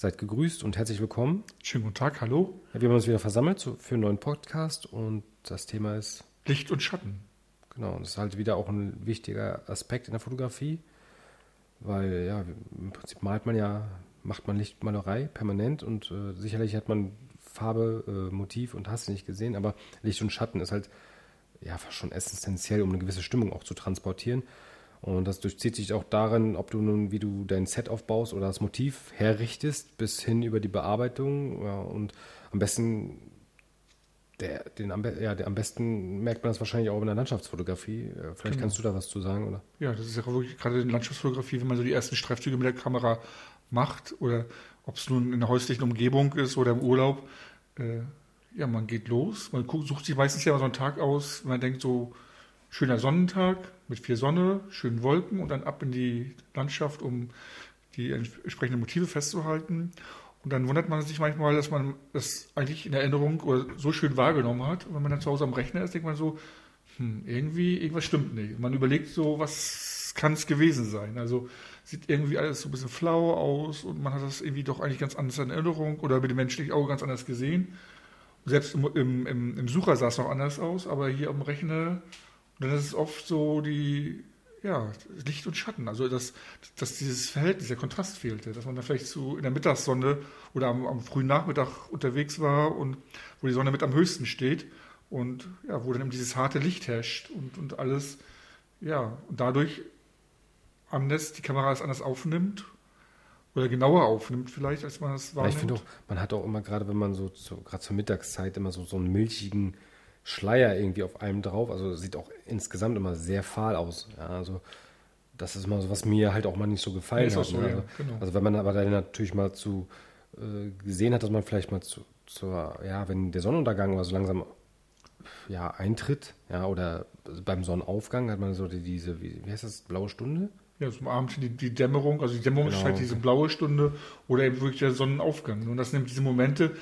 Seid gegrüßt und herzlich willkommen. Schönen guten Tag, hallo. Ja, wir haben uns wieder versammelt für einen neuen Podcast und das Thema ist Licht und Schatten. Genau, und das ist halt wieder auch ein wichtiger Aspekt in der Fotografie, weil ja, im Prinzip malt man ja, macht man Lichtmalerei permanent und äh, sicherlich hat man Farbe, äh, Motiv und hast du nicht gesehen, aber Licht und Schatten ist halt ja fast schon essentiell, um eine gewisse Stimmung auch zu transportieren. Und das durchzieht sich auch darin, ob du nun, wie du dein Set aufbaust oder das Motiv herrichtest, bis hin über die Bearbeitung. Ja, und am besten, der, den, ja, der, am besten merkt man das wahrscheinlich auch in der Landschaftsfotografie. Vielleicht genau. kannst du da was zu sagen, oder? Ja, das ist ja wirklich gerade in der Landschaftsfotografie, wenn man so die ersten Streifzüge mit der Kamera macht oder ob es nun in der häuslichen Umgebung ist oder im Urlaub. Äh, ja, man geht los, man sucht sich meistens ja so einen Tag aus, man denkt so, schöner Sonnentag mit viel Sonne, schönen Wolken und dann ab in die Landschaft, um die entsprechenden Motive festzuhalten. Und dann wundert man sich manchmal, dass man das eigentlich in Erinnerung oder so schön wahrgenommen hat. Und wenn man dann zu Hause am Rechner ist, denkt man so, hm, irgendwie, irgendwas stimmt nicht. Man überlegt so, was kann es gewesen sein? Also sieht irgendwie alles so ein bisschen flau aus und man hat das irgendwie doch eigentlich ganz anders in Erinnerung oder mit dem menschlichen Auge ganz anders gesehen. Selbst im, im, im Sucher sah es noch anders aus, aber hier am Rechner und dann ist es oft so die, ja, Licht und Schatten. Also, dass, dass dieses Verhältnis, der Kontrast fehlte. Dass man da vielleicht so in der Mittagssonne oder am, am, frühen Nachmittag unterwegs war und wo die Sonne mit am höchsten steht und ja, wo dann eben dieses harte Licht herrscht und, und alles, ja, und dadurch anders, die Kamera es anders aufnimmt oder genauer aufnimmt vielleicht, als man es wahrnimmt. Ja, ich finde auch, man hat auch immer gerade, wenn man so, so gerade zur Mittagszeit immer so, so einen milchigen Schleier irgendwie auf einem drauf. Also sieht auch insgesamt immer sehr fahl aus. Ja, also das ist mal so, was mir halt auch mal nicht so gefallen nee, hat. So, ne? also, genau. also, wenn man aber dann natürlich mal zu äh, gesehen hat, dass man vielleicht mal zu, zur, ja, wenn der Sonnenuntergang oder so langsam ja, eintritt, ja, oder beim Sonnenaufgang hat man so die, diese, wie, wie heißt das, blaue Stunde? Ja, zum Abend die, die Dämmerung, also die Dämmerung genau. ist halt diese blaue Stunde oder eben wirklich der Sonnenaufgang. Und das nimmt diese Momente,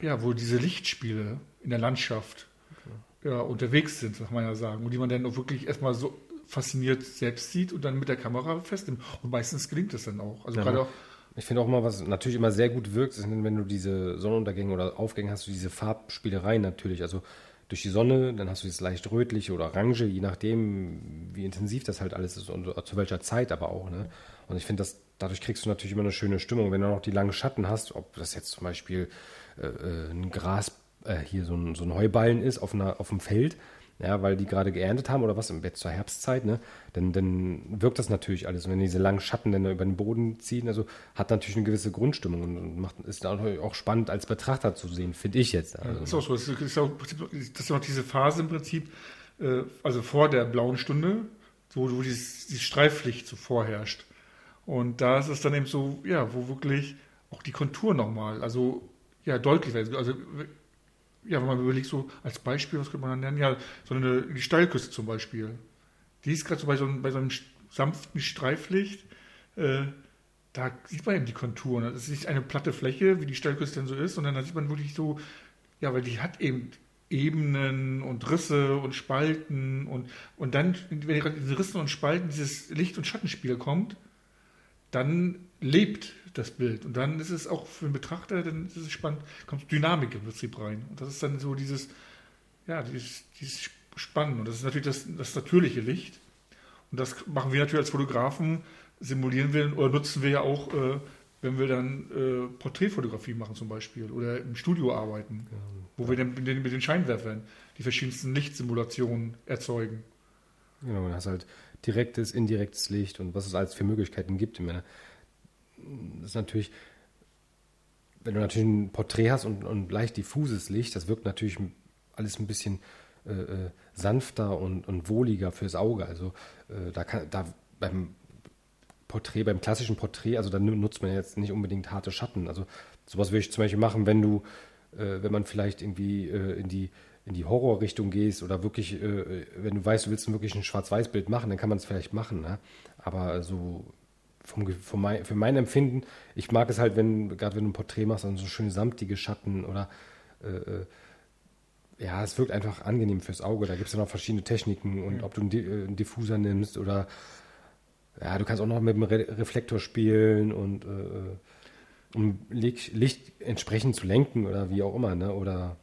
ja, wo diese Lichtspiele in der Landschaft ja, unterwegs sind, kann man ja sagen. Und die man dann auch wirklich erstmal so fasziniert selbst sieht und dann mit der Kamera festnimmt. Und meistens gelingt es dann auch. Also ja, gerade auch. Ich finde auch mal, was natürlich immer sehr gut wirkt, ist, wenn du diese Sonnenuntergänge oder Aufgänge hast, du diese Farbspielereien natürlich. Also durch die Sonne, dann hast du dieses leicht rötliche oder orange, je nachdem, wie intensiv das halt alles ist und zu welcher Zeit aber auch. Ne? Und ich finde, dadurch kriegst du natürlich immer eine schöne Stimmung. Wenn du noch die langen Schatten hast, ob das jetzt zum Beispiel äh, äh ein Gras äh, hier so ein, so ein Heuballen ist auf, einer, auf dem Feld, ja, weil die gerade geerntet haben oder was, im Bett zur Herbstzeit, ne, dann, dann wirkt das natürlich alles. Und wenn diese langen Schatten dann über den Boden ziehen, also hat natürlich eine gewisse Grundstimmung und macht, ist natürlich auch spannend als Betrachter zu sehen, finde ich jetzt. Also, ja, ist auch so. Das ist, auch, das ist auch diese Phase im Prinzip, äh, also vor der blauen Stunde, wo, wo dieses, dieses Streiflicht so vorherrscht. Und da ist es dann eben so, ja, wo wirklich auch die Kontur nochmal, also ja, deutlich wird. Also ja, wenn man überlegt, so als Beispiel, was könnte man dann nennen? Ja, so eine die Steilküste zum Beispiel. Die ist gerade so bei so, einem, bei so einem sanften Streiflicht. Äh, da sieht man eben die Konturen. Das ist nicht eine platte Fläche, wie die Steilküste denn so ist, sondern da sieht man wirklich so, ja, weil die hat eben Ebenen und Risse und Spalten und, und dann, wenn gerade diese Rissen und Spalten dieses Licht- und Schattenspiel kommt, dann lebt das Bild. Und dann ist es auch für den Betrachter, dann ist es spannend, kommt Dynamik im Prinzip rein. Und das ist dann so dieses, ja, dieses, dieses Spannen. Und das ist natürlich das, das natürliche Licht. Und das machen wir natürlich als Fotografen, simulieren wir oder nutzen wir ja auch, äh, wenn wir dann äh, Porträtfotografie machen zum Beispiel oder im Studio arbeiten, ja, wo ja. wir dann mit den, mit den Scheinwerfern die verschiedensten Lichtsimulationen erzeugen. Genau, du hast halt direktes, indirektes Licht und was es alles für Möglichkeiten gibt. Ich meine, das ist natürlich, wenn du natürlich ein Porträt hast und, und leicht diffuses Licht, das wirkt natürlich alles ein bisschen äh, äh, sanfter und, und wohliger fürs Auge. Also äh, da kann, da beim Porträt, beim klassischen Porträt, also da nutzt man jetzt nicht unbedingt harte Schatten. Also sowas würde ich zum Beispiel machen, wenn du, äh, wenn man vielleicht irgendwie äh, in die in die Horrorrichtung gehst oder wirklich, äh, wenn du weißt, du willst wirklich ein Schwarz-Weiß-Bild machen, dann kann man es vielleicht machen. Ne? Aber so vom, vom mein, für mein Empfinden, ich mag es halt, wenn, gerade wenn du ein Porträt machst, dann so schöne samtige Schatten oder äh, äh, ja, es wirkt einfach angenehm fürs Auge. Da gibt es ja noch verschiedene Techniken und ja. ob du einen, äh, einen, Diffuser nimmst oder ja, du kannst auch noch mit dem Re Reflektor spielen und äh, äh um Licht, Licht entsprechend zu lenken oder wie auch immer, ne? Oder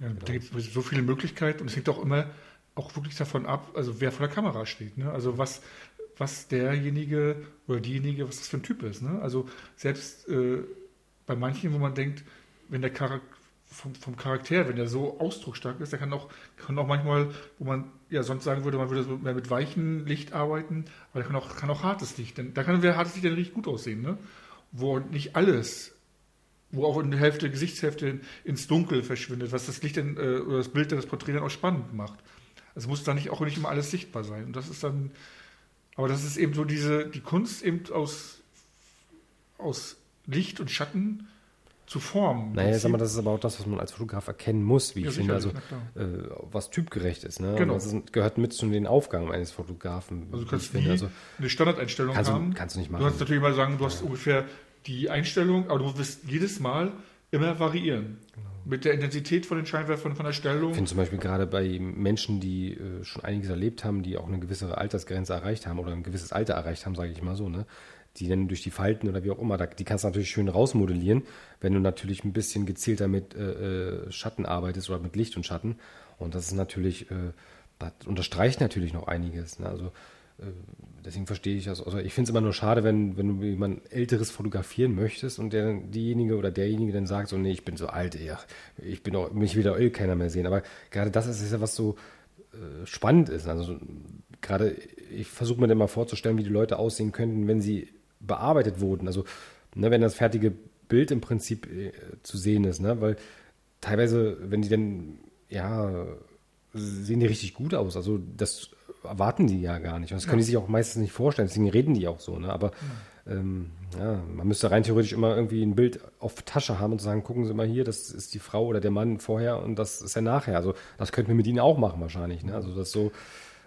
Ja, Da gibt es so viele Möglichkeiten und es hängt auch immer auch wirklich davon ab, also wer vor der Kamera steht. Ne? Also was, was derjenige oder diejenige, was das für ein Typ ist. Ne? Also selbst äh, bei manchen, wo man denkt, wenn der Charakter vom, vom Charakter, wenn der so ausdrucksstark ist, der kann auch, kann auch manchmal, wo man ja sonst sagen würde, man würde so mehr mit weichem Licht arbeiten, aber der kann auch, kann auch hartes Licht. Denn, da kann wer hartes Licht dann richtig gut aussehen, ne? Wo nicht alles wo auch eine Hälfte, Gesichtshälfte ins Dunkel verschwindet, was das Licht dann, äh, oder das Bild, das Porträt dann auch spannend macht. Also muss da nicht auch nicht immer alles sichtbar sein. Und das ist dann, aber das ist eben so diese, die Kunst eben aus, aus Licht und Schatten zu formen. Naja, sag mal, das ist aber auch das, was man als Fotograf erkennen muss, wie Ja, ich finde, also äh, was typgerecht ist. Ne? Genau. Das gehört mit zu den Aufgaben eines Fotografen. Also du kannst nie Also, eine Standardeinstellung kannst, haben. du, kannst du nicht Du machen. kannst natürlich mal sagen, du hast ungefähr die Einstellung, aber du wirst jedes Mal immer variieren. Mit der Intensität von den Scheinwerfern, von der Stellung. Ich finde zum Beispiel gerade bei Menschen, die äh, schon einiges erlebt haben, die auch eine gewisse Altersgrenze erreicht haben oder ein gewisses Alter erreicht haben, sage ich mal so, ne? die dann durch die Falten oder wie auch immer, da, die kannst du natürlich schön rausmodellieren, wenn du natürlich ein bisschen gezielter mit äh, äh, Schatten arbeitest oder mit Licht und Schatten. Und das ist natürlich, äh, das unterstreicht natürlich noch einiges. Ne? Also deswegen verstehe ich das. Also ich finde es immer nur schade, wenn, wenn du jemand Älteres fotografieren möchtest und der, diejenige oder derjenige dann sagt, so, nee, ich bin so alt, ey, ich bin auch, mich will da eh keiner mehr sehen. Aber gerade das ist ja was so äh, spannend ist. Also gerade, ich versuche mir dann mal vorzustellen, wie die Leute aussehen könnten, wenn sie bearbeitet wurden. Also ne, wenn das fertige Bild im Prinzip äh, zu sehen ist, ne? weil teilweise, wenn die dann, ja, sehen die richtig gut aus. Also das erwarten die ja gar nicht. Und das können die sich auch meistens nicht vorstellen. Deswegen reden die auch so. Ne? Aber ähm, ja, man müsste rein theoretisch immer irgendwie ein Bild auf Tasche haben und sagen, gucken Sie mal hier, das ist die Frau oder der Mann vorher und das ist er nachher. Also das könnten wir mit ihnen auch machen wahrscheinlich. Ne? Also das so,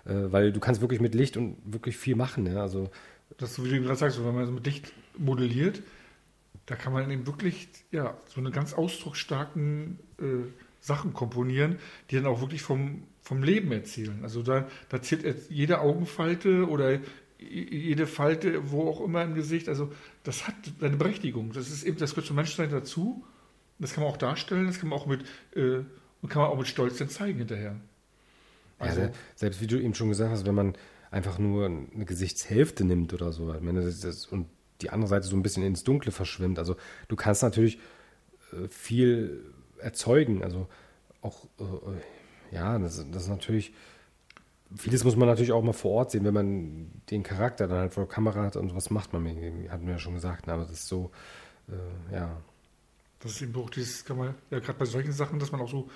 äh, weil du kannst wirklich mit Licht und wirklich viel machen. Ne? Also das, so wie du gerade sagst, wenn man so mit Licht modelliert, da kann man eben wirklich ja, so eine ganz ausdrucksstarken äh, Sachen komponieren, die dann auch wirklich vom, vom Leben erzählen. Also da, da zählt jede Augenfalte oder jede Falte, wo auch immer im Gesicht, also das hat seine Berechtigung. Das ist eben, das gehört zum Menschsein dazu. Das kann man auch darstellen, das kann man auch mit, äh, und kann man auch mit Stolz dann zeigen hinterher. Also, ja, se- selbst wie du eben schon gesagt hast, wenn man einfach nur eine Gesichtshälfte nimmt oder so, und die andere Seite so ein bisschen ins Dunkle verschwimmt. Also du kannst natürlich äh, viel erzeugen. Also auch, äh, ja, das, das ist natürlich, vieles muss man natürlich auch mal vor Ort sehen, wenn man den Charakter dann halt vor der Kamera hat und was macht man mit ihm, hatten wir ja schon gesagt, ne, aber das ist so, äh, ja, Das ist eben auch dieses, kann man, ja, gerade bei solchen Sachen, dass man auch so,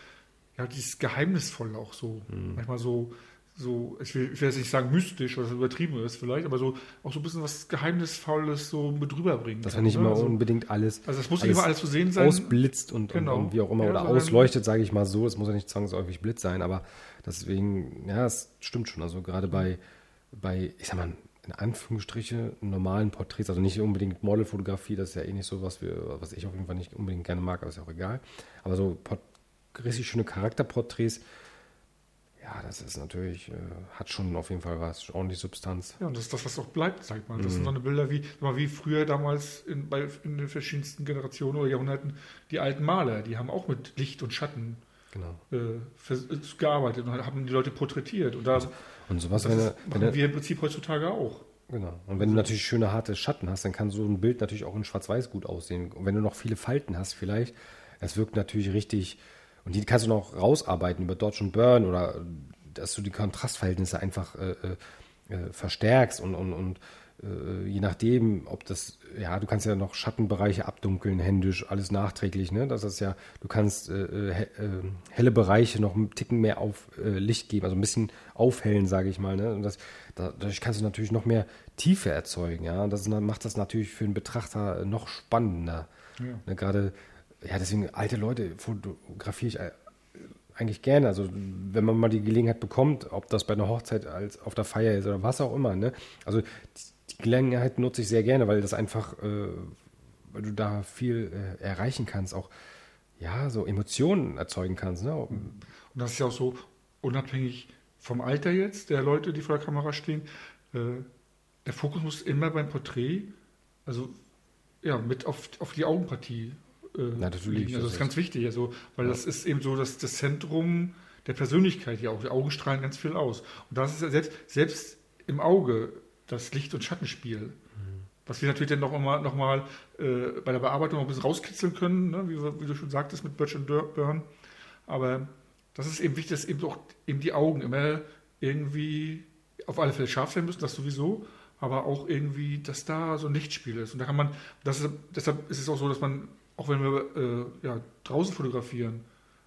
ja, dieses Geheimnisvolle auch so, Mhm. manchmal so, so, ich will, ich will jetzt nicht sagen mystisch oder so übertrieben ist vielleicht, aber so auch so ein bisschen was Geheimnisvolles so mit rüberbringen. dass man nicht ne? immer also, unbedingt alles, also es muss nicht immer alles zu sehen sein. ausblitzt und, Genau. und, und wie auch immer Ja, oder ausleuchtet, sage ich mal so. Es muss ja nicht zwangsläufig Blitz sein, aber deswegen, ja, es stimmt schon. Also gerade bei, bei, ich sag mal, in Anführungsstriche normalen Porträts, also nicht unbedingt Modelfotografie, das ist ja eh nicht so, was wir, was ich auf jeden Fall nicht unbedingt gerne mag, aber ist ja auch egal. Aber so richtig schöne Charakterporträts, ja, das ist natürlich, äh, hat schon auf jeden Fall was, ordentlich Substanz. Ja, und das ist das, was auch bleibt, sagt man. Das Mhm. sind so eine Bilder wie, mal, wie früher damals in, bei, in den verschiedensten Generationen oder Jahrhunderten die alten Maler, die haben auch mit Licht und Schatten Genau. äh, vers- äh, gearbeitet und haben die Leute porträtiert. Und da Und sowas, das wenn, ist, wenn machen wir im Prinzip heutzutage auch. Genau. Und wenn du natürlich schöne harte Schatten hast, dann kann so ein Bild natürlich auch in Schwarz-Weiß gut aussehen. Und wenn du noch viele Falten hast, vielleicht, es wirkt natürlich richtig, und die kannst du noch rausarbeiten über Dodge und Burn oder dass du die Kontrastverhältnisse einfach äh, äh, äh, verstärkst und, und, und äh, je nachdem, ob das, ja, du kannst ja noch Schattenbereiche abdunkeln, händisch, alles nachträglich, ne? Das ist ja, du kannst äh, äh, he- äh, helle Bereiche noch einen Ticken mehr auf äh, Licht geben, also ein bisschen aufhellen, sage ich mal, ne? Und das, da, dadurch kannst du natürlich noch mehr Tiefe erzeugen, ja. Und das macht das natürlich für den Betrachter noch spannender. Ja. Ne? Gerade, ja, deswegen alte Leute fotografiere ich äh, eigentlich gerne. Also wenn man mal die Gelegenheit bekommt, ob das bei einer Hochzeit als auf der Feier ist oder was auch immer. Ne? Also die, Gelegenheit nutze ich sehr gerne, weil das einfach, äh, weil du da viel äh, erreichen kannst, auch ja so Emotionen erzeugen kannst. Ne? Und das ist ja auch so, unabhängig vom Alter jetzt der Leute, die vor der Kamera stehen, äh, der Fokus muss immer beim Porträt, also ja, mit auf, auf die Augenpartie äh, natürlich. Also das ist ganz wichtig, also, weil ja. das ist eben so das, das Zentrum der Persönlichkeit ja auch. Die Augen strahlen ganz viel aus. Und das ist ja selbst, selbst im Auge das Licht- und Schattenspiel. Mhm. Was wir natürlich dann noch mal, noch mal äh, bei der Bearbeitung noch ein bisschen rauskitzeln können, ne? wie, wie, du schon sagtest mit Birch und Burn. Aber das ist eben wichtig, dass eben auch eben die Augen immer irgendwie auf alle Fälle scharf sein müssen, das sowieso, aber auch irgendwie, dass da so ein Lichtspiel ist. Und da kann man, das ist, deshalb ist es auch so, dass man, auch wenn wir äh, ja, draußen fotografieren,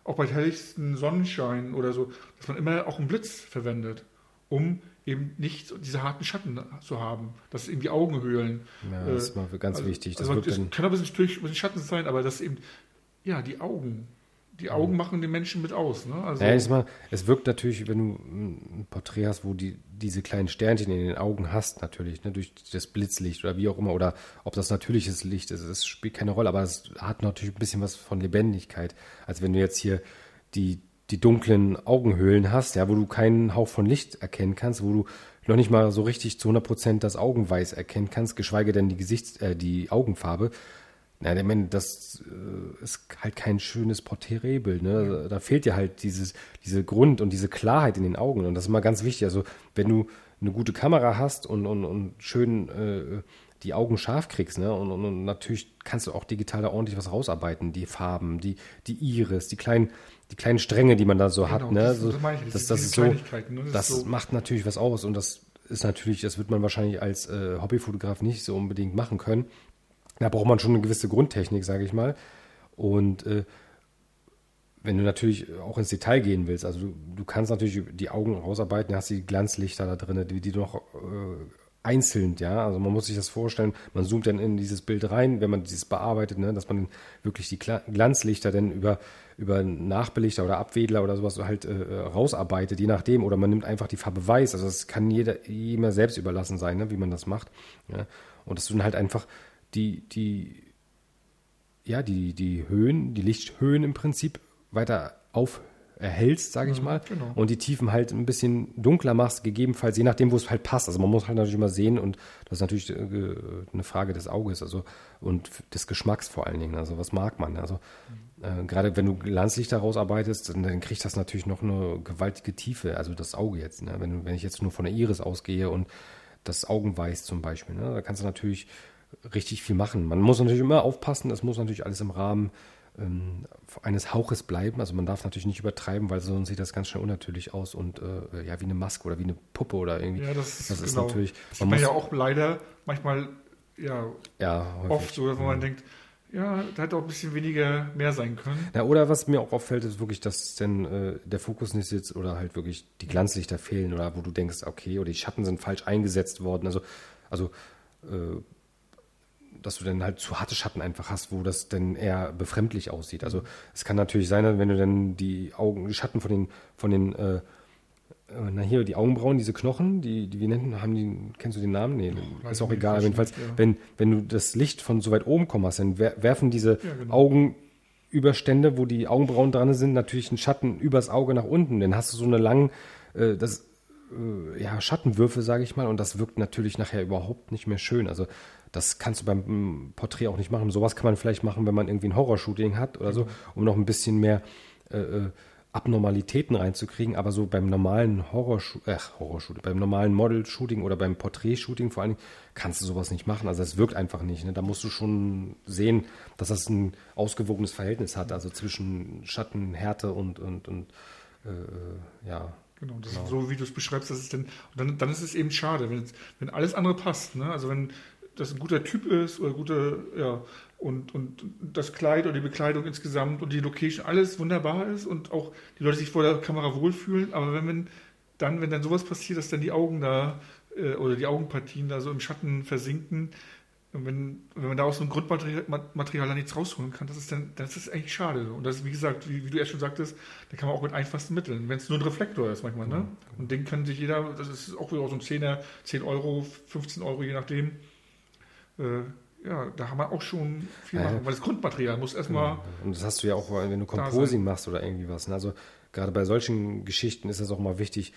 auch bei helllichsten Sonnenschein oder so, dass man immer auch einen Blitz verwendet, um eben nicht diese harten Schatten zu haben, dass eben die Augenhöhlen. Ja, das äh, ist ganz also, wichtig. Das, also, das kann aber natürlich ein bisschen Schatten sein, aber dass eben, ja, die Augen die Augen machen den Menschen mit aus. Ne? Also ja, mal, es wirkt natürlich, wenn du ein Porträt hast, wo die, diese kleinen Sternchen in den Augen hast, natürlich, ne, durch das Blitzlicht oder wie auch immer, oder ob das natürliches Licht ist, es spielt keine Rolle, aber es hat natürlich ein bisschen was von Lebendigkeit. Als wenn du jetzt hier die, die dunklen Augenhöhlen hast, ja, wo du keinen Hauch von Licht erkennen kannst, wo du noch nicht mal so richtig zu 100% das Augenweiß erkennen kannst, geschweige denn die Gesichts-, äh, die Augenfarbe, na, ich meine, das äh, ist halt kein schönes Porträtbild. Ne? Da fehlt dir halt dieses, diese Grund und diese Klarheit in den Augen. Und das ist immer ganz wichtig. Also, wenn du eine gute Kamera hast und, und, und schön äh, die Augen scharf kriegst, ne? Und, und, und, natürlich kannst du auch digital da ordentlich was rausarbeiten. Die Farben, die, die Iris, die kleinen, die kleinen Stränge, die man da so genau, hat. Ne? Das, so, das, das, das, das ist so, ne? das, das so macht natürlich was aus. Und das ist natürlich, das wird man wahrscheinlich als äh, Hobbyfotograf nicht so unbedingt machen können. Da braucht man schon eine gewisse Grundtechnik, sage ich mal. Und äh, wenn du natürlich auch ins Detail gehen willst, also du, du kannst natürlich die Augen rausarbeiten, hast die Glanzlichter da drin, die, die noch äh, einzeln, ja. Also man muss sich das vorstellen, man zoomt dann in dieses Bild rein, wenn man dieses bearbeitet, ne, dass man wirklich die Glanzlichter dann über, über Nachbelichter oder Abwedler oder sowas halt äh, rausarbeitet, je nachdem. Oder man nimmt einfach die Farbe weiß. Also das kann jeder jeder selbst überlassen sein, ne, wie man das macht. Ja. Und dass du dann halt einfach die, die, ja, die, die Höhen, die Lichthöhen im Prinzip weiter auf erhältst, sage ich mhm, mal, genau. und die Tiefen halt ein bisschen dunkler machst, gegebenenfalls, je nachdem, wo es halt passt. Also man muss halt natürlich immer sehen und das ist natürlich äh, eine Frage des Auges, also und des Geschmacks vor allen Dingen. Also was mag man? Also mhm. äh, gerade wenn du Glanzlichter rausarbeitest, dann, dann kriegt das natürlich noch eine gewaltige Tiefe, also das Auge jetzt. Ne? Wenn, wenn ich jetzt nur von der Iris ausgehe und das Augenweiß zum Beispiel, ne? da kannst du natürlich richtig viel machen. Man muss natürlich immer aufpassen, es muss natürlich alles im Rahmen ähm, eines Hauches bleiben. Also man darf natürlich nicht übertreiben, weil sonst sieht das ganz schnell unnatürlich aus und äh, ja, wie eine Maske oder wie eine Puppe oder irgendwie. Ja, das, das ist genau. natürlich. Das man muss, ja auch leider manchmal ja, ja oft so, dass man mhm. denkt, ja, da hätte auch ein bisschen weniger mehr sein können. Ja, oder was mir auch auffällt, ist wirklich, dass denn äh, der Fokus nicht sitzt oder halt wirklich die Glanzlichter fehlen oder wo du denkst, okay, oder die Schatten sind falsch eingesetzt worden. Also, also äh, dass du dann halt zu harte Schatten einfach hast, wo das dann eher befremdlich aussieht. Also es kann natürlich sein, wenn du dann die Augen, die Schatten von den, von den, äh, äh na hier, die Augenbrauen, diese Knochen, die, die wir nennen, haben die, kennst du den Namen? Nee, oh, ist auch egal. Jedenfalls, ja. wenn, wenn du das Licht von so weit oben kommen hast, dann werfen diese ja, genau. Augenüberstände, wo die Augenbrauen dran sind, natürlich einen Schatten übers Auge nach unten. Dann hast du so eine lange, äh, das, äh, ja, Schattenwürfe, sage ich mal, und das wirkt natürlich nachher überhaupt nicht mehr schön. Also das kannst du beim mm, Porträt auch nicht machen. Sowas kann man vielleicht machen, wenn man irgendwie ein Horrorshooting hat oder so, mhm. um noch ein bisschen mehr äh, äh Abnormalitäten reinzukriegen. Aber so beim normalen Horrorshooting, äh, Horrorshooting, beim normalen Model-Shooting oder beim Porträt-Shooting vor allen Dingen, kannst du sowas nicht machen. Also es wirkt einfach nicht. Ne? Da musst du schon sehen, dass das ein ausgewogenes Verhältnis hat, also zwischen Schattenhärte und, und, und äh, äh ja. Genau, das genau. so wie du es beschreibst, das ist dann, dann, dann ist es eben schade, wenn, wenn alles andere passt. Ne? Also wenn das ein guter Typ ist oder gute, ja, und, und das Kleid oder die Bekleidung insgesamt und die Location, alles wunderbar ist und auch die Leute sich vor der Kamera wohlfühlen. Aber wenn man dann, wenn dann sowas passiert, dass dann die Augen da äh, oder die Augenpartien da so im Schatten versinken, wenn, wenn man da aus so einem Grundmaterial dann nichts rausholen kann, das ist dann, das ist eigentlich schade. Und das, wie gesagt, wie, wie du erst schon sagtest, da kann man auch mit einfachsten Mitteln, wenn es nur ein Reflektor ist manchmal, ne? Und den kann sich jeder, das ist auch wieder so ein 10er, 10 Euro, 15 Euro, je nachdem, ja, da haben wir auch schon viel ja, machen, weil das Grundmaterial muss erstmal. Ja. Und das hast du ja auch, wenn du Composing machst oder irgendwie was. Ne? Also gerade bei solchen Geschichten ist es auch mal wichtig,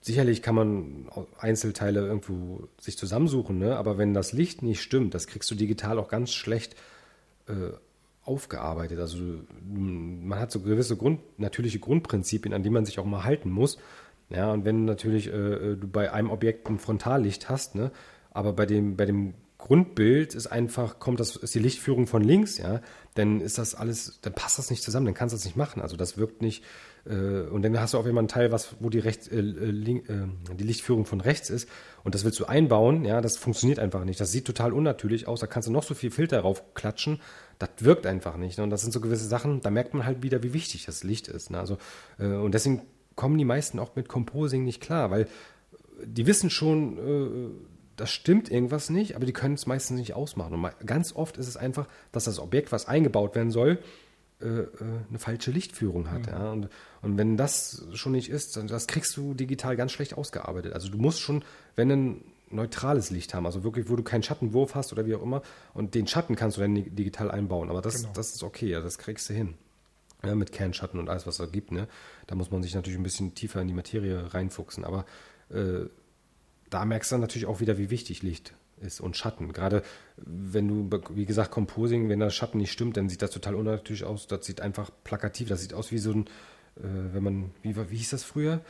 sicherlich kann man Einzelteile irgendwo sich zusammensuchen, ne? aber wenn das Licht nicht stimmt, das kriegst du digital auch ganz schlecht äh, aufgearbeitet. Also man hat so gewisse Grund, natürliche Grundprinzipien, an die man sich auch mal halten muss. Ja, und wenn natürlich äh, du bei einem Objekt ein Frontallicht hast, ne, aber bei dem, bei dem Grundbild ist einfach, kommt das, ist die Lichtführung von links, ja, dann ist das alles, dann passt das nicht zusammen, dann kannst du das nicht machen. Also das wirkt nicht, äh, und dann hast du auch immer einen Teil, was, wo die, rechts, äh, äh, äh, die Lichtführung von rechts ist, und das willst du einbauen, ja, das funktioniert einfach nicht. Das sieht total unnatürlich aus, da kannst du noch so viel Filter raufklatschen, das wirkt einfach nicht. Ne? Und das sind so gewisse Sachen, da merkt man halt wieder, wie wichtig das Licht ist. Ne? Also, äh, und deswegen kommen die meisten auch mit Composing nicht klar, weil die wissen schon, äh, das stimmt irgendwas nicht, aber die können es meistens nicht ausmachen. Und ganz oft ist es einfach, dass das Objekt, was eingebaut werden soll, äh, äh, eine falsche Lichtführung hat. Mhm. Ja? Und, und wenn das schon nicht ist, dann das kriegst du digital ganz schlecht ausgearbeitet. Also du musst schon, wenn ein neutrales Licht haben, also wirklich, wo du keinen Schattenwurf hast oder wie auch immer, und den Schatten kannst du dann digital einbauen. Aber das, genau. das ist okay, ja, das kriegst du hin. Ja, mit Kernschatten und alles, was es da gibt. Ne? Da muss man sich natürlich ein bisschen tiefer in die Materie reinfuchsen. Aber äh, da merkst du dann natürlich auch wieder, wie wichtig Licht ist und Schatten. Gerade wenn du, wie gesagt, Composing, wenn der Schatten nicht stimmt, dann sieht das total unnatürlich aus. Das sieht einfach plakativ, das sieht aus wie so ein, äh, wenn man, wie, wie hieß das früher?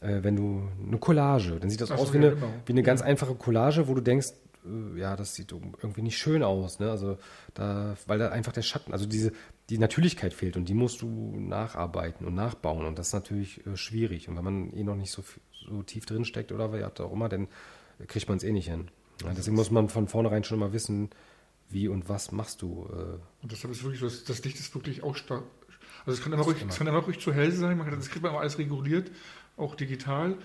Äh, wenn du eine Collage, dann sieht das Ach aus wie, ja, eine, genau. wie eine ganz einfache Collage, wo du denkst, äh, ja, das sieht irgendwie nicht schön aus, ne? Also da, weil da einfach der Schatten, also diese, die Natürlichkeit fehlt und die musst du nacharbeiten und nachbauen und das ist natürlich äh, schwierig. Und wenn man eh noch nicht so, so tief drin steckt oder was auch immer, dann kriegt man es eh nicht hin. Ja, deswegen muss man von vornherein schon mal wissen, wie und was machst du. Äh. Und deshalb ist wirklich, das, das Licht ist wirklich auch stark. Also es kann immer ruhig, es kann immer ruhig zu hell sein, man kann, das kriegt man immer alles reguliert, auch digital.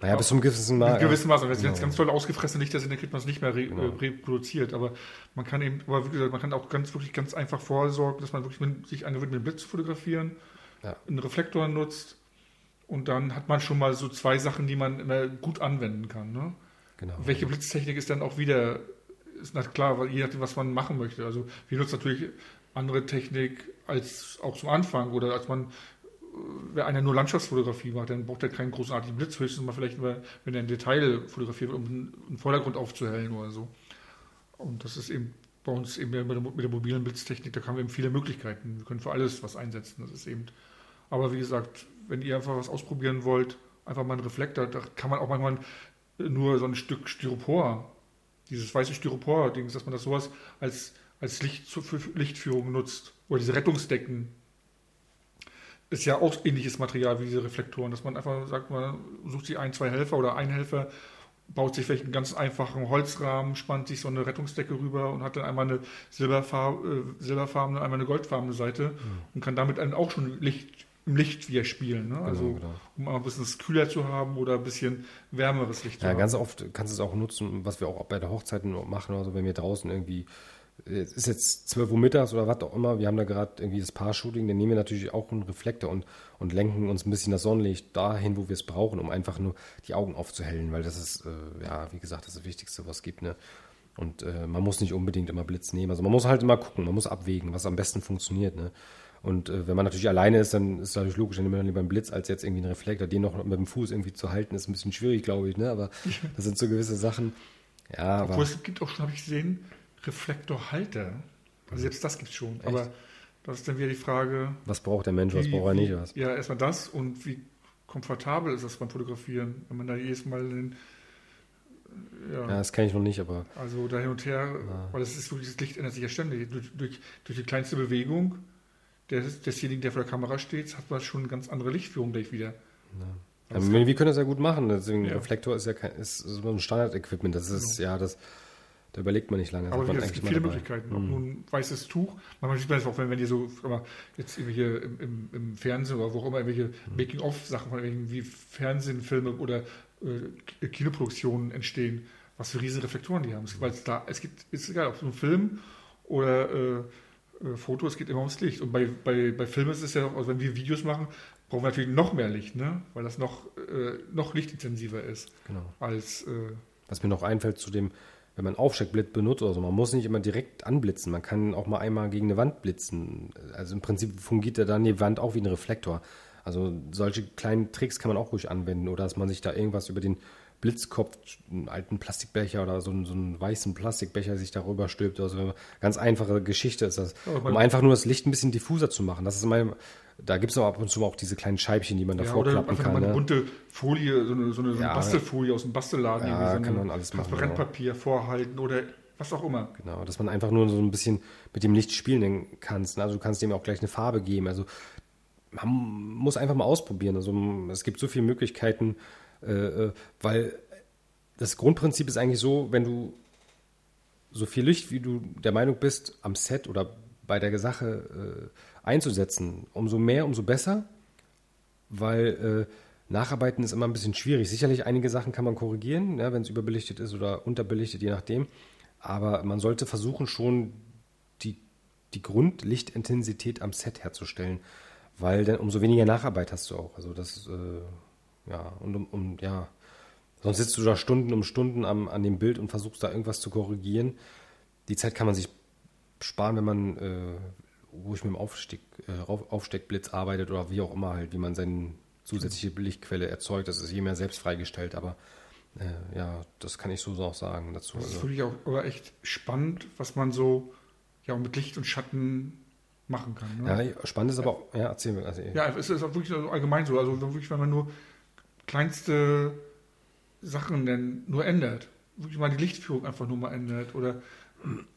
Naja, bis zum gewissen Maß. Gewissen Maß. Und wenn es genau. ganz toll ausgefressene Lichter sind, dann kriegt man es nicht mehr re genau. reproduziert. Aber man kann eben, aber wie gesagt, man kann auch ganz wirklich ganz einfach vorsorgen, dass man wirklich mit, sich angewöhnt, mit dem Blitz zu fotografieren, ja. einen Reflektor nutzt und dann hat man schon mal so zwei Sachen, die man immer gut anwenden kann. Ne? Genau. Welche Blitztechnik ist dann auch wieder, ist nicht klar, je nachdem, was man machen möchte. Also wir nutzen natürlich andere Technik als auch zum Anfang oder als man wer einer nur Landschaftsfotografie macht, dann braucht er keinen großartigen Blitz, höchstens mal vielleicht, wenn er ein Detail fotografiert, um einen Vordergrund aufzuhellen oder so. Und das ist eben bei uns eben mit der, mit der mobilen Blitztechnik, da haben wir eben viele Möglichkeiten. Wir können für alles was einsetzen. Das ist eben. Aber wie gesagt, wenn ihr einfach was ausprobieren wollt, einfach mal einen Reflektor, da kann man auch manchmal nur so ein Stück Styropor, dieses weiße Styropor-Dings, dass man das sowas als, als Licht für Lichtführung nutzt. Oder diese Rettungsdecken, ist ja auch ähnliches Material wie diese Reflektoren, dass man einfach sagt, man sucht sich ein, zwei Helfer oder ein Helfer, baut sich vielleicht einen ganz einfachen Holzrahmen, spannt sich so eine Rettungsdecke rüber und hat dann einmal eine Silberfarb, äh, silberfarbene, einmal eine goldfarbene Seite mhm. und kann damit dann auch schon Licht, im Licht wieder spielen. Ne? Genau, also genau, genau. um ein bisschen kühler zu haben oder ein bisschen wärmeres Licht zu ja, haben. Ja, ganz oft kannst du es auch nutzen, was wir auch bei der Hochzeiten machen, also wenn wir draußen irgendwie es ist jetzt 12 Uhr mittags oder was auch immer, wir haben da gerade irgendwie das Paar-Shooting, dann nehmen wir natürlich auch einen Reflektor und, und lenken uns ein bisschen das Sonnenlicht dahin, wo wir es brauchen, um einfach nur die Augen aufzuhellen, weil das ist, äh, ja, wie gesagt, das, ist das Wichtigste, was es gibt. Ne? Und äh, man muss nicht unbedingt immer Blitz nehmen. Also man muss halt immer gucken, man muss abwägen, was am besten funktioniert. Ne? Und äh, wenn man natürlich alleine ist, dann ist natürlich logisch, dann nimmt man lieber einen Blitz als jetzt irgendwie einen Reflektor. Den noch mit dem Fuß irgendwie zu halten, ist ein bisschen schwierig, glaube ich. Ne? Aber das sind so gewisse Sachen. Ja, Obwohl aber, es gibt auch schon, habe ich gesehen, Reflektorhalter. Also selbst das gibt es schon. Echt? Aber das ist dann wieder die Frage. Was braucht der Mensch, was braucht er nicht? Was? Ja, erstmal das und wie komfortabel ist das beim Fotografieren, wenn man da jedes Mal den. Ja, ja das kenne ich noch nicht, aber. Also da hin und her, ja. weil das ist wirklich, das Licht ändert sich ja ständig. Durch, durch, durch die kleinste Bewegung des, desjenigen, der vor der Kamera steht, hat man schon eine ganz andere Lichtführung gleich wieder. Ja. Also wir können das ja gut machen. Deswegen ja. Reflektor ist ja kein, ist so ein Standard-Equipment. Das ist genau. ja das da überlegt man nicht lange. Aber es gibt viele Möglichkeiten. Mhm. Ob nun ein weißes Tuch, manchmal sieht man das auch, wenn, wenn ihr so jetzt irgendwelche im, im, im, Fernsehen oder wo auch immer irgendwelche mhm. Making-of-Sachen von irgendwie Fernsehfilme oder äh, Kinoproduktionen entstehen, was für riesige Reflektoren die haben. Weil es da, es gibt, ist egal, ob es ein Film oder äh, äh, Foto, es geht immer ums Licht. Und bei, bei, bei Filmen ist es ja, also wenn wir Videos machen, brauchen wir natürlich noch mehr Licht, ne? weil das noch, äh, noch lichtintensiver ist. Genau. Als, äh, Was mir noch einfällt zu dem wenn man Aufsteckblitz benutzt oder so, man muss nicht immer direkt anblitzen. Man kann auch mal einmal gegen eine Wand blitzen. Also im Prinzip fungiert ja dann die Wand auch wie ein Reflektor. Also solche kleinen Tricks kann man auch ruhig anwenden oder dass man sich da irgendwas über den Blitzkopf, einen alten Plastikbecher oder so einen, so einen weißen Plastikbecher sich darüber stülpt. Also ganz einfache Geschichte ist das, um einfach nur das Licht ein bisschen diffuser zu machen. Das ist mein, da gibt es auch ab und zu auch diese kleinen Scheibchen, die man davor ja, klappen oder kann. Mal eine ne? bunte Folie, so eine, so eine, so eine Ja. Bastelfolie aus dem Bastelladen. Ja, so kann man alles machen, genau. Transparentpapier vorhalten oder was auch immer. Genau, dass man einfach nur so ein bisschen mit dem Licht spielen kannst. Also du kannst dem auch gleich eine Farbe geben. Also man muss einfach mal ausprobieren. Also es gibt so viele Möglichkeiten, äh, äh, weil das Grundprinzip ist eigentlich so, wenn du so viel Licht, wie du der Meinung bist, am Set oder bei der Sache äh, einzusetzen, umso mehr, umso besser, weil äh, Nacharbeiten ist immer ein bisschen schwierig. Sicherlich einige Sachen kann man korrigieren, ne, wenn es überbelichtet ist oder unterbelichtet, je nachdem. Aber man sollte versuchen, schon die, die Grundlichtintensität am Set herzustellen, weil dann umso weniger Nacharbeit hast du auch. Also das, äh, ja, und um, um, ja, sonst sitzt du da Stunden um Stunden am, an dem Bild und versuchst da irgendwas zu korrigieren. Die Zeit kann man sich sparen, wenn man äh, ruhig mit dem Aufsteck, äh, Auf- Aufsteckblitz arbeitet oder wie auch immer halt, wie man seine zusätzliche Lichtquelle erzeugt. Das ist je mehr selbst freigestellt, aber äh, ja, das kann ich so auch sagen dazu. Das ist Also, wirklich auch aber echt spannend, was man so ja, mit Licht und Schatten machen kann. Ne? ja, spannend ist aber auch, ja, erzähl mir. Also, Ja, es ist auch wirklich so allgemein so. Also wirklich, wenn man nur kleinste Sachen denn nur ändert. Wirklich mal die Lichtführung einfach nur mal ändert. Oder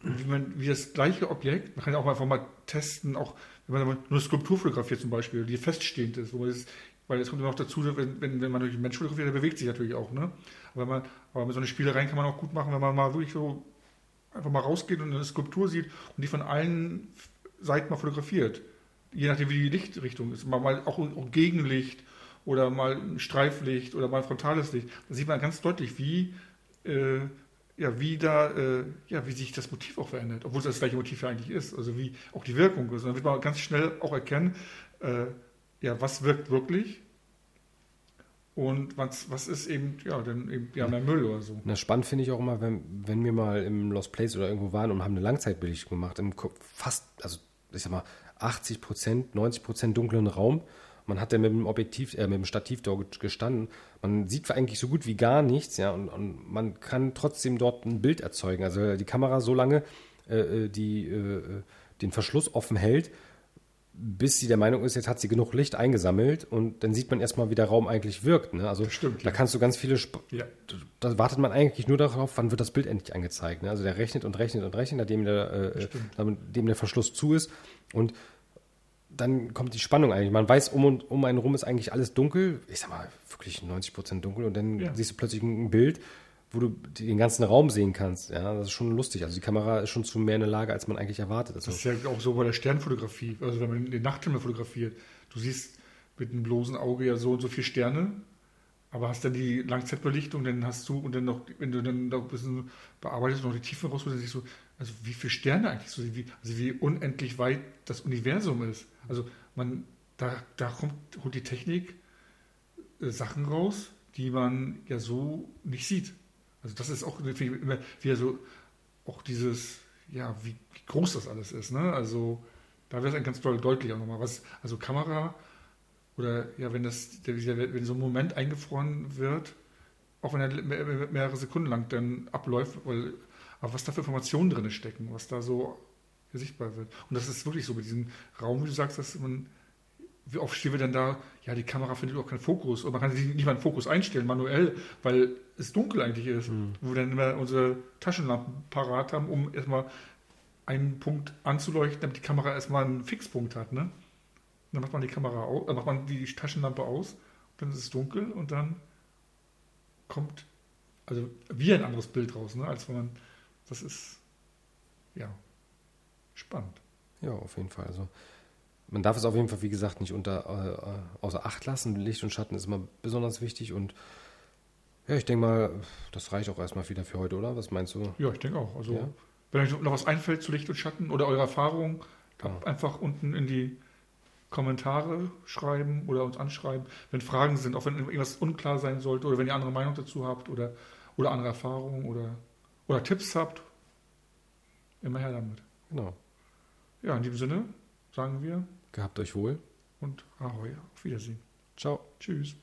wie man, wie das gleiche Objekt, man kann ja auch einfach mal testen, auch wenn man nur eine Skulptur fotografiert zum Beispiel, die feststehend ist, man das, weil es kommt immer noch dazu, wenn, wenn, wenn man durch einen Mensch fotografiert, der bewegt sich natürlich auch, ne? Aber, man, aber mit so einer Spielereien kann man auch gut machen, wenn man mal wirklich so einfach mal rausgeht und eine Skulptur sieht und die von allen Seiten mal fotografiert. Je nachdem, wie die Lichtrichtung ist. Mal, mal auch, auch Gegenlicht oder mal ein Streiflicht oder mal ein frontales Licht. Da sieht man ganz deutlich, wie, äh, ja, wie da, äh, ja, wie sich das Motiv auch verändert, obwohl es das gleiche Motiv ja eigentlich ist. Also wie auch die Wirkung ist. Und dann wird man ganz schnell auch erkennen, äh, ja, was wirkt wirklich und was, was ist eben, ja, dann eben ja, mehr Müll oder so. Na, spannend finde ich auch immer, wenn, wenn wir mal im Lost Place oder irgendwo waren und haben eine Langzeitbelichtung gemacht, im fast, also ich sag mal, 80 Prozent, 90 Prozent dunklen Raum. Man hat ja mit dem Objektiv, äh, mit dem Stativ dort gestanden. Man sieht eigentlich so gut wie gar nichts, ja, und, und man kann trotzdem dort ein Bild erzeugen. Also die Kamera so lange äh, äh, die, äh, den Verschluss offen hält, bis sie der Meinung ist, jetzt hat sie genug Licht eingesammelt und dann sieht man erstmal, wie der Raum eigentlich wirkt. Ne? Also stimmt, da ja. kannst du ganz viele Sp Ja. da wartet man eigentlich nur darauf, wann wird das Bild endlich angezeigt. Ne? Also der rechnet und rechnet und rechnet, nachdem der, äh, nachdem der Verschluss zu ist. Und dann kommt die Spannung eigentlich. Man weiß, um und um einen rum ist eigentlich alles dunkel. Ich sag mal, wirklich 90 Prozent dunkel. Und dann Ja. siehst du plötzlich ein Bild, wo du den ganzen Raum sehen kannst. Ja, das ist schon lustig. Also die Kamera ist schon zu mehr in der Lage, als man eigentlich erwartet. Also, Das ist ja auch so bei der Sternfotografie, also wenn man den Nachthimmel fotografiert. Du siehst mit einem bloßen Auge ja so und so viele Sterne, aber hast dann die Langzeitbelichtung, dann hast du, und dann noch, wenn du dann noch ein bisschen bearbeitest und noch die Tiefe rausholst, dann siehst du, also wie viele Sterne eigentlich so sind, also wie unendlich weit das Universum ist. Also man, da, da kommt, holt die Technik äh, Sachen raus, die man ja so nicht sieht. Also das ist auch immer wieder so, auch dieses, ja, wie, groß das alles ist. Ne? Also da wäre es ganz doll deutlich auch nochmal was. Also Kamera oder ja, wenn das, wenn so ein Moment eingefroren wird, auch wenn er mehr, mehr- mehrere Sekunden lang dann abläuft, weil, aber was da für Informationen drin stecken, was da so sichtbar wird. Und das ist wirklich so mit diesem Raum, wie du sagst, dass man, wie oft stehen wir dann da, ja, die Kamera findet auch keinen Fokus und man kann sich nicht mal einen Fokus einstellen, manuell, weil es dunkel eigentlich ist, wo wir dann immer unsere Taschenlampen parat haben, um erstmal einen Punkt anzuleuchten, damit die Kamera erstmal einen Fixpunkt hat, ne? Dann macht man die Kamera aus, dann macht man die Taschenlampe aus, dann ist es dunkel und dann kommt also wie ein anderes Bild raus, ne? Als wenn man, das ist ja spannend. ja, auf jeden Fall. Also man darf es auf jeden Fall, wie gesagt, nicht unter, äh, außer Acht lassen. Licht und Schatten ist immer besonders wichtig. Und ja, ich denke mal, das reicht auch erstmal wieder für heute, oder? Was meinst du? Ja, ich denke auch. Also Ja. wenn euch noch was einfällt zu Licht und Schatten oder eure Erfahrungen, Genau. einfach unten in die Kommentare schreiben oder uns anschreiben, wenn Fragen sind, auch wenn irgendwas unklar sein sollte oder wenn ihr andere Meinung dazu habt oder, oder andere Erfahrungen oder, oder Tipps habt, immer her damit. Genau. Ja, in diesem Sinne sagen wir Gehabt euch wohl. und Ahoi. Auf Wiedersehen. Ciao. Tschüss.